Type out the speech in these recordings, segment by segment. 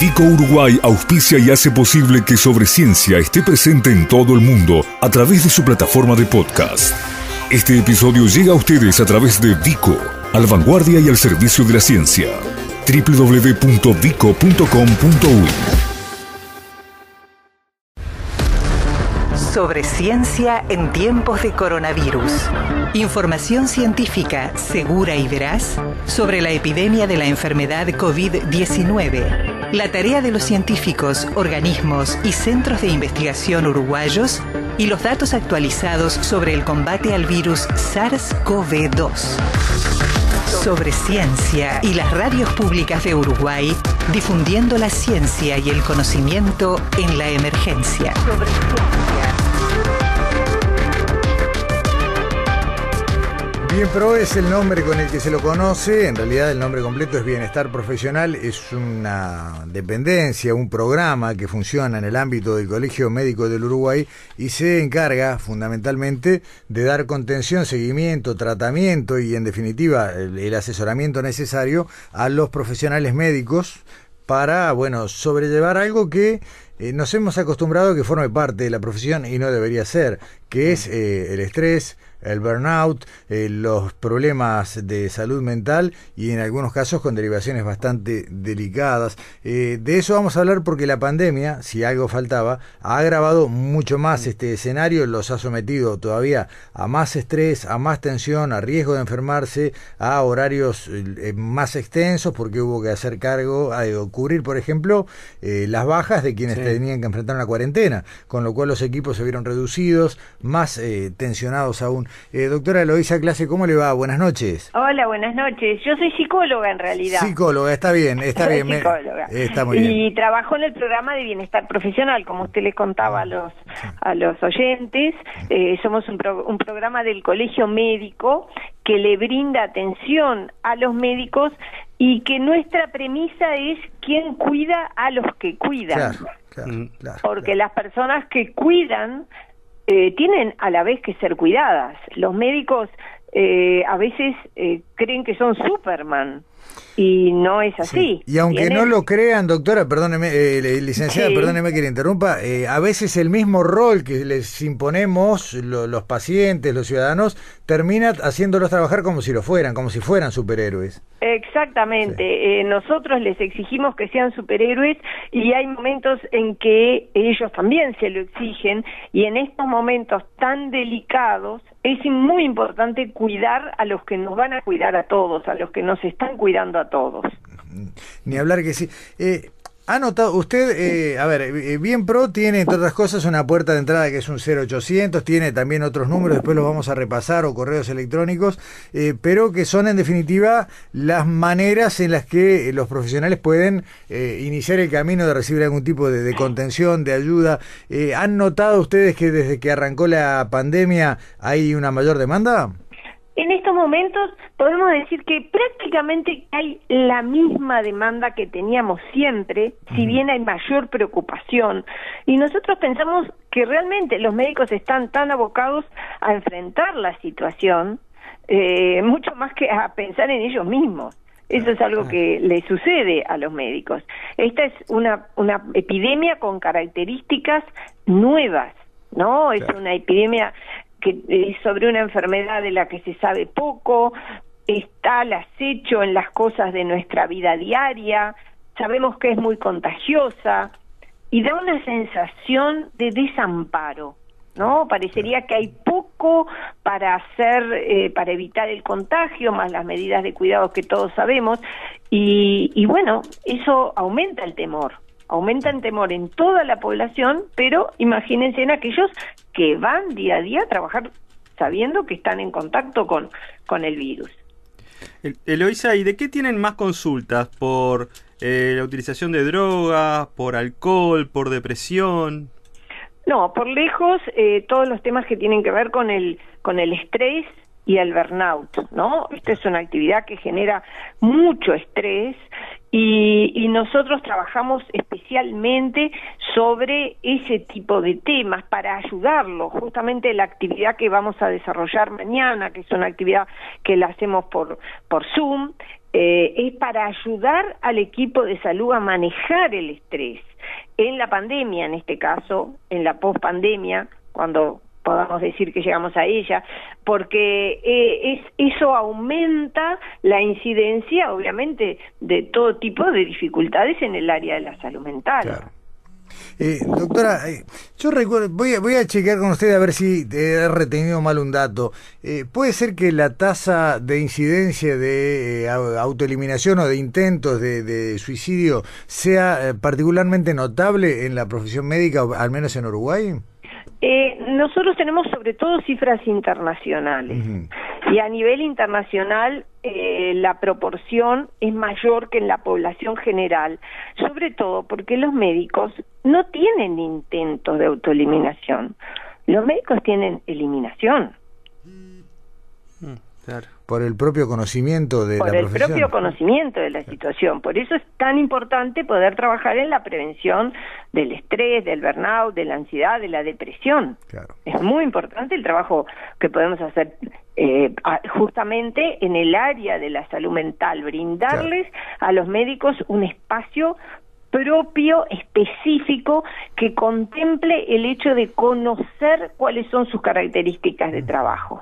Vico Uruguay auspicia y hace posible que Sobre Ciencia esté presente en todo el mundo a través de su plataforma de podcast. Este episodio llega a ustedes a través de Vico, al vanguardia y al servicio de la ciencia. www.vico.com.uy Sobre ciencia en tiempos de coronavirus. Información científica segura y veraz sobre la epidemia de la enfermedad COVID-19. La tarea de los científicos, organismos y centros de investigación uruguayos y los datos actualizados sobre el combate al virus SARS-CoV-2. Sobre ciencia y las radios públicas de Uruguay, difundiendo la ciencia y el conocimiento en la emergencia. Ciencia. Bien Pro es el nombre con el que se lo conoce, en realidad el nombre completo es Bienestar Profesional, es una dependencia, un programa que funciona en el ámbito del Colegio Médico del Uruguay y se encarga fundamentalmente de dar contención, seguimiento, tratamiento y en definitiva el, asesoramiento necesario a los profesionales médicos para, bueno, sobrellevar algo que eh, nos hemos acostumbrado a que forme parte de la profesión y no debería ser, que es eh, el estrés, el burnout, eh, los problemas de salud mental y en algunos casos con derivaciones bastante delicadas. Eh, de eso vamos a hablar porque la pandemia, si algo faltaba, ha agravado mucho más este escenario, los ha sometido todavía a más estrés, a más tensión, a riesgo de enfermarse, a horarios eh, más extensos porque hubo que hacer cargo, a cubrir, por ejemplo, las bajas de quienes tenían que enfrentar una cuarentena, con lo cual los equipos se vieron reducidos, más tensionados aún. Eh, doctora Eloisa Clase, ¿cómo le va? Buenas noches. Hola, buenas noches. Yo soy psicóloga en realidad. Psicóloga, está bien, está bien. Psicóloga. está muy bien. Y trabajo en el programa de bienestar profesional, como usted le contaba a los, a los oyentes. Eh, somos un, un programa del colegio médico que le brinda atención a los médicos y que nuestra premisa es quién cuida a los que cuidan. Claro, claro, mm. claro, Porque las personas que cuidan eh, tienen a la vez que ser cuidadas. Los médicos eh, a veces eh, creen que son Superman y no es así. Y aunque no lo crean, doctora, perdóneme, eh, licenciada, perdóneme que le interrumpa, eh, a veces el mismo rol que les imponemos los pacientes, los ciudadanos, termina haciéndolos trabajar como si lo fueran, como si fueran superhéroes. Exactamente, eh, nosotros les exigimos que sean superhéroes y hay momentos en que ellos también se lo exigen y en estos momentos tan delicados es muy importante cuidar a los que nos van a cuidar a todos, a los que nos están cuidando a todos. Ni hablar que sí. Eh, ha notado, usted, eh, a ver, eh, Bien Pro tiene, entre otras cosas, una puerta de entrada que es un 0800, tiene también otros números, después los vamos a repasar, o correos electrónicos, eh, pero que son en definitiva las maneras en las que los profesionales pueden iniciar el camino de recibir algún tipo de, de contención, de ayuda. ¿Han notado ustedes que desde que arrancó la pandemia hay una mayor demanda? En estos momentos podemos decir que prácticamente hay la misma demanda que teníamos siempre, si bien hay mayor preocupación. Y nosotros pensamos que realmente los médicos están tan abocados a enfrentar la situación, eh, mucho más que a pensar en ellos mismos. Eso es algo que le sucede a los médicos. Esta es una, una epidemia con características nuevas, ¿no? Es una epidemia que es sobre una enfermedad de la que se sabe poco, está al acecho en las cosas de nuestra vida diaria, sabemos que es muy contagiosa y da una sensación de desamparo. ¿no? Parecería que hay poco para hacer, eh, para evitar el contagio, más las medidas de cuidado que todos sabemos, y, y bueno, eso aumenta el temor, aumenta temor en toda la población, pero imagínense en aquellos que van día a día a trabajar sabiendo que están en contacto con, con el virus. Eloisa, ¿y de qué tienen más consultas? ¿Por eh, la utilización de drogas, por alcohol, por depresión? No, por lejos eh, todos los temas que tienen que ver con el, con el estrés y el burnout, ¿no? Esta es una actividad que genera mucho estrés y, y, nosotros trabajamos especialmente sobre ese tipo de temas para ayudarlo. Justamente la actividad que vamos a desarrollar mañana, que es una actividad que la hacemos por, por Zoom, eh, es para ayudar al equipo de salud a manejar el estrés en la pandemia, en este caso, en la pospandemia, cuando podamos decir que llegamos a ella, porque eh, es, eso aumenta la incidencia, obviamente, de todo tipo de dificultades en el área de la salud mental. Eh, doctora, eh, yo recuerdo, voy a, voy a chequear con usted a ver si he retenido mal un dato. Eh, ¿Puede ser que la tasa de incidencia de autoeliminación o de intentos de, suicidio sea particularmente notable en la profesión médica, al menos en Uruguay? Nosotros tenemos sobre todo cifras internacionales. Y a nivel internacional eh, la proporción es mayor que en la población general, sobre todo porque los médicos no tienen intentos de autoeliminación, los médicos tienen eliminación. Mm, por el propio conocimiento de la profesión. Por el propio conocimiento de la situación. Por eso es tan importante poder trabajar en la prevención del estrés, del burnout, de la ansiedad, de la depresión. Es muy importante el trabajo que podemos hacer eh, justamente en el área de la salud mental, brindarles a los médicos un espacio propio, específico, que contemple el hecho de conocer cuáles son sus características de trabajo.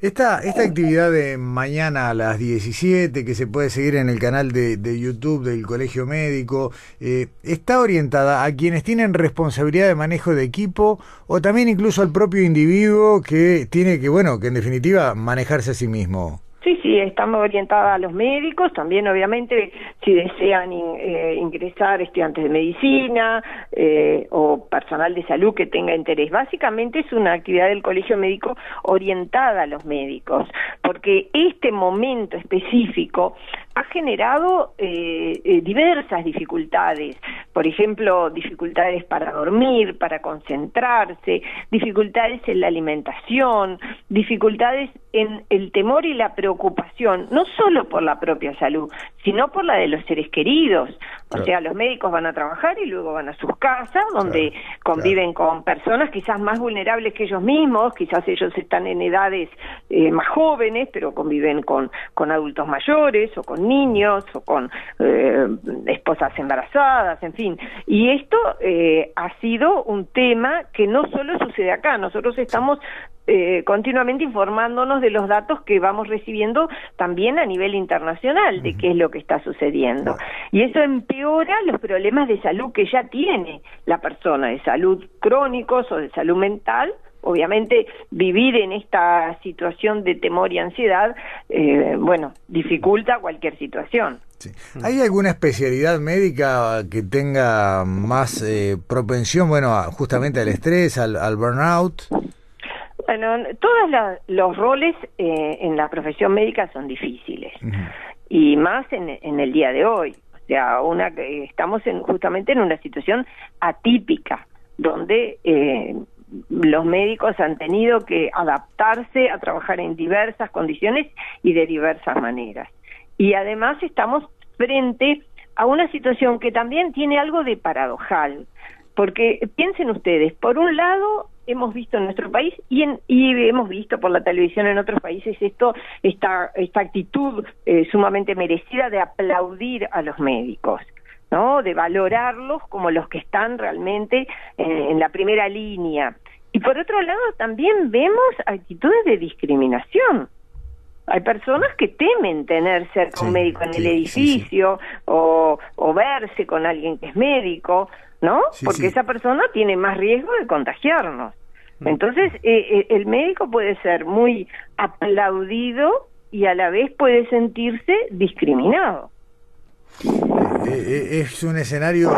Esta, esta actividad de mañana a las 17, que se puede seguir en el canal de, YouTube del Colegio Médico, eh, ¿está orientada a quienes tienen responsabilidad de manejo de equipo o también incluso al propio individuo que tiene que, bueno, que en definitiva manejarse a sí mismo? Sí, sí, estamos orientadas a los médicos, también obviamente si desean eh, ingresar estudiantes de medicina eh, o personal de salud que tenga interés. Básicamente es una actividad del colegio médico orientada a los médicos, porque este momento específico ha generado eh, eh, diversas dificultades, por ejemplo, dificultades para dormir, para concentrarse, dificultades en la alimentación, dificultades en el temor y la preocupación, no solo por la propia salud, sino por la de los seres queridos. O sea, los médicos van a trabajar y luego van a sus casas, donde conviven con personas quizás más vulnerables que ellos mismos, quizás ellos están en edades eh, más jóvenes, pero conviven con, con adultos mayores o con niños o con eh, esposas embarazadas, en fin. Y esto eh, ha sido un tema que no solo sucede acá, nosotros estamos eh, continuamente informándonos de los datos que vamos recibiendo también a nivel internacional de qué es lo que está sucediendo. Y eso empeora los problemas de salud que ya tiene la persona, de salud crónicos o de salud mental, obviamente vivir en esta situación de temor y ansiedad, eh, bueno, dificulta cualquier situación. ¿Hay alguna especialidad médica que tenga más eh, propensión, bueno, justamente al estrés, al, burnout? Bueno, todos los roles eh, en la profesión médica son difíciles y más en, en, el día de hoy. O sea, una, estamos en, justamente en una situación atípica donde eh, los médicos han tenido que adaptarse a trabajar en diversas condiciones y de diversas maneras. Y además estamos frente a una situación que también tiene algo de paradojal, porque piensen ustedes, por un lado hemos visto en nuestro país y, en, y hemos visto por la televisión en otros países esto esta esta actitud eh, sumamente merecida de aplaudir a los médicos ¿no? de valorarlos como los que están realmente en, la primera línea. Y por otro lado, también vemos actitudes de discriminación. Hay personas que temen tener cerca un médico en el edificio O, o verse con alguien que es médico, ¿no? Porque esa persona tiene más riesgo de contagiarnos. Mm. Entonces, eh, eh, el médico puede ser muy aplaudido y a la vez puede sentirse discriminado. Eh, eh, es un escenario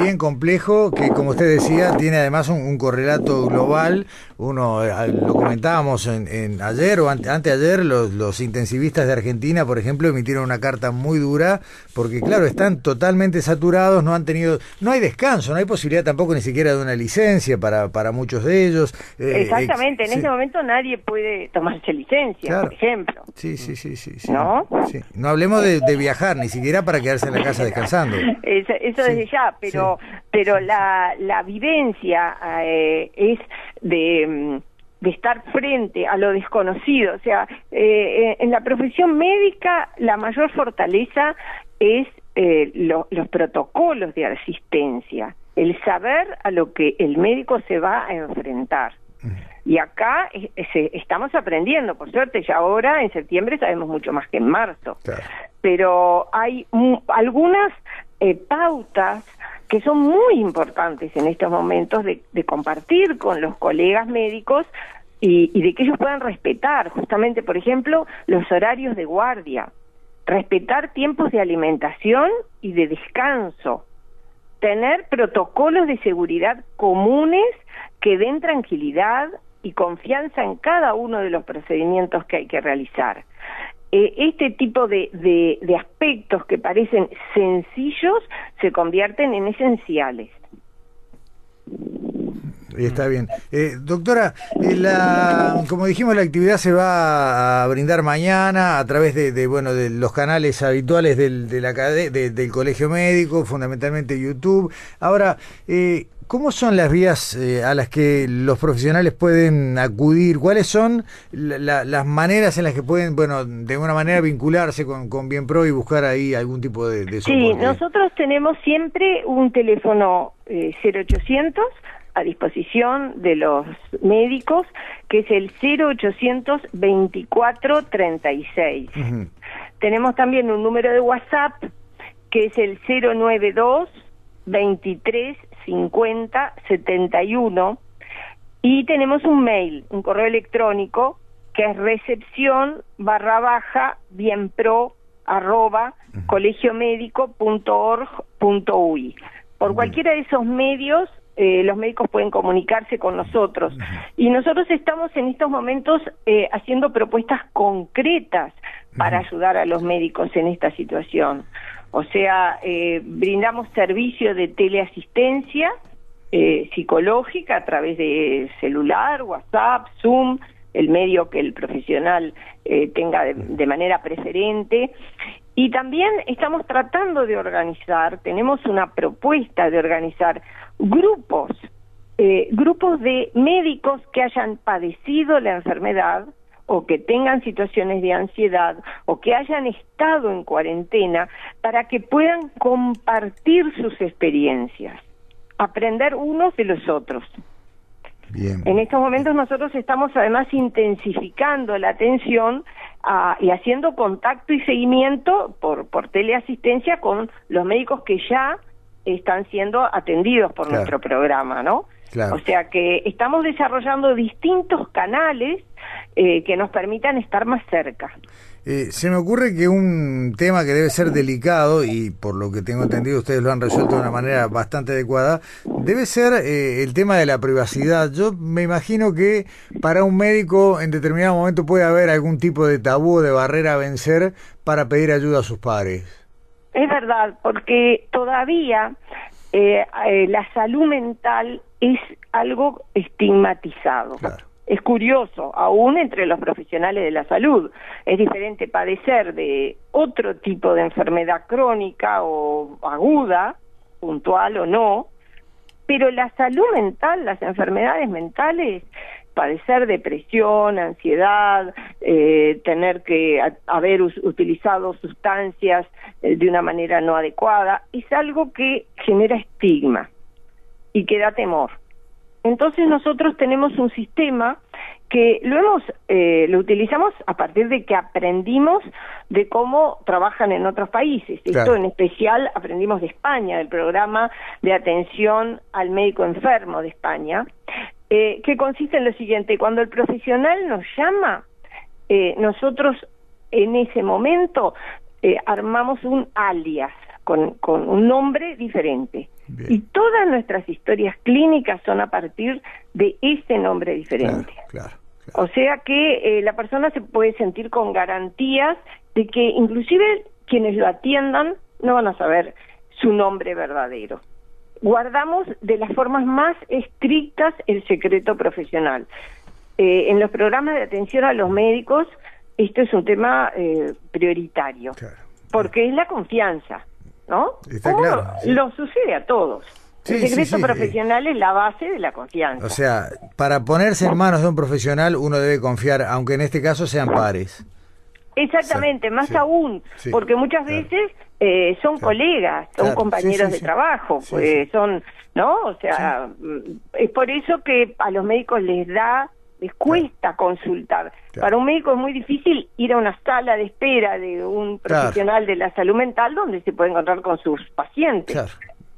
bien complejo que, como usted decía, tiene además un, correlato global. Uno, eh, lo comentábamos en, ayer o anteayer, los, los, intensivistas de Argentina, por ejemplo, emitieron una carta muy dura porque, claro, están totalmente saturados, no han tenido, no hay descanso, no hay posibilidad tampoco ni siquiera de una licencia para, para muchos de ellos. Exactamente, en este momento nadie puede tomarse licencia, por ejemplo. Sí, sí, sí, sí. ¿No? No hablemos de, de viajar, ni siquiera para quedarse en la casa descansando. Eso, desde ya, pero pero pero la, la vivencia eh, es de mm, de estar frente a lo desconocido. O sea, eh, en la profesión médica la mayor fortaleza es eh, los protocolos de asistencia, el saber a lo que el médico se va a enfrentar. Y acá estamos aprendiendo, por suerte, ya ahora en septiembre sabemos mucho más que en marzo. Pero hay algunas eh, pautas que son muy importantes en estos momentos de, compartir con los colegas médicos y, y, de que ellos puedan respetar, justamente, por ejemplo, los horarios de guardia, respetar tiempos de alimentación y de descanso, tener protocolos de seguridad comunes que den tranquilidad y confianza en cada uno de los procedimientos que hay que realizar. Eh, este tipo de, de, aspectos que parecen sencillos se convierten en esenciales. Está bien. Eh, doctora, eh, la, como dijimos, la actividad se va a brindar mañana a través de, bueno, de los canales habituales del, de la, del Colegio Médico, fundamentalmente YouTube. Ahora, eh, ¿Cómo son las vías eh, a las que los profesionales pueden acudir? ¿Cuáles son las maneras en las que pueden, bueno, de alguna manera vincularse con, con Bienpro y buscar ahí algún tipo de, de Sí, nosotros tenemos siempre un teléfono 0800 eh, a disposición de los médicos, que es el 0800 24 36. Tenemos también un número de WhatsApp, que es el 092 23 50 71 y tenemos un mail, un correo electrónico que es recepción barra baja bienpro arroba colegiomédico.org.uy. Por cualquiera de esos medios eh, los médicos pueden comunicarse con nosotros. Y nosotros estamos en estos momentos eh, haciendo propuestas concretas para ayudar a los médicos en esta situación. O sea, eh, brindamos servicio de teleasistencia eh, psicológica a través de celular, WhatsApp, Zoom, el medio que el profesional eh, tenga de, manera preferente. Y también estamos tratando de organizar, tenemos una propuesta de organizar grupos, grupos de médicos que hayan padecido la enfermedad, o que tengan situaciones de ansiedad o que hayan estado en cuarentena para que puedan compartir sus experiencias, aprender unos de los otros. En estos momentos nosotros estamos además intensificando la atención ah, y haciendo contacto y seguimiento por, por teleasistencia con los médicos que ya están siendo atendidos por nuestro programa, ¿no? O sea que estamos desarrollando distintos canales eh, que nos permitan estar más cerca. Eh, se me ocurre que un tema que debe ser delicado, y por lo que tengo entendido ustedes lo han resuelto de una manera bastante adecuada, debe ser eh, el tema de la privacidad. Yo me imagino que para un médico en determinado momento puede haber algún tipo de tabú, de barrera a vencer para pedir ayuda a sus padres. Es verdad, porque todavía la salud mental es algo estigmatizado. Es curioso, aún entre los profesionales de la salud. Es diferente padecer de otro tipo de enfermedad crónica o aguda, puntual o no, pero la salud mental, las enfermedades mentales, padecer depresión, ansiedad, eh, tener que haber utilizado sustancias eh, de una manera no adecuada, es algo que genera estigma y que da temor. Entonces nosotros tenemos un sistema que lo hemos eh, lo utilizamos a partir de que aprendimos de cómo trabajan en otros países. Esto en especial aprendimos de España, del programa de atención al médico enfermo de España, eh, que consiste en lo siguiente: cuando el profesional nos llama, eh, nosotros en ese momento armamos un alias con, con un nombre diferente. Y todas nuestras historias clínicas son a partir de ese nombre diferente. O sea que eh, la persona se puede sentir con garantías de que inclusive quienes lo atiendan no van a saber su nombre verdadero. Guardamos de las formas más estrictas el secreto profesional. Eh, en los programas de atención a los médicos, esto es un tema eh, prioritario, porque es la confianza. ¿No? Está Como claro, lo sucede a todos. Sí, el secreto sí, profesional es la base de la confianza. O sea, para ponerse en manos de un profesional uno debe confiar, aunque en este caso sean pares. Exactamente, más aún, porque muchas claro. veces eh, son Claro, colegas, son claro, compañeros de trabajo, pues son, ¿no? O sea, mm, es por eso que a los médicos les da, les cuesta consultar. Claro. Para un médico es muy difícil ir a una sala de espera de un Claro. profesional de la salud mental donde se puede encontrar con sus pacientes. Claro,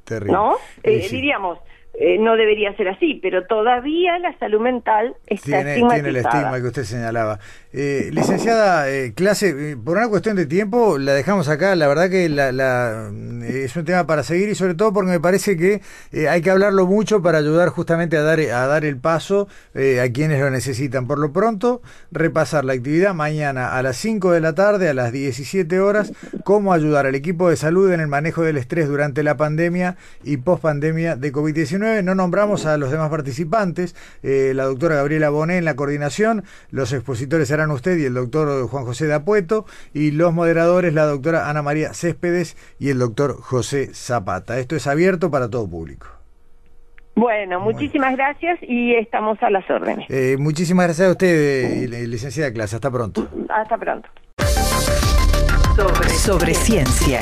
terrible. ¿no? Eh, sí, Diríamos, eh, no debería ser así, pero todavía la salud mental está tiene, tiene el estigma que usted señalaba. Eh, licenciada, eh, clase, eh, por una cuestión de tiempo, la dejamos acá. La verdad que la, la- es un tema para seguir y sobre todo porque me parece que hay que hablarlo mucho para ayudar justamente a dar, a dar el paso a quienes lo necesitan. Por lo pronto, repasar la actividad mañana a las 5 de la tarde, a las 17 horas, cómo ayudar al equipo de salud en el manejo del estrés durante la pandemia y post-pandemia de COVID-19. No nombramos a los demás participantes, eh, la doctora Gabriela Bonet en la coordinación, los expositores serán usted y el doctor Juan José Dapueto, y los moderadores la doctora Ana María Céspedes y el doctor José Zapata. Esto es abierto para todo público. Bueno, muchísimas gracias y estamos a las órdenes. Eh, muchísimas gracias a usted, eh, licenciada de clase. Hasta pronto. Hasta pronto. Sobre, sobre ciencia.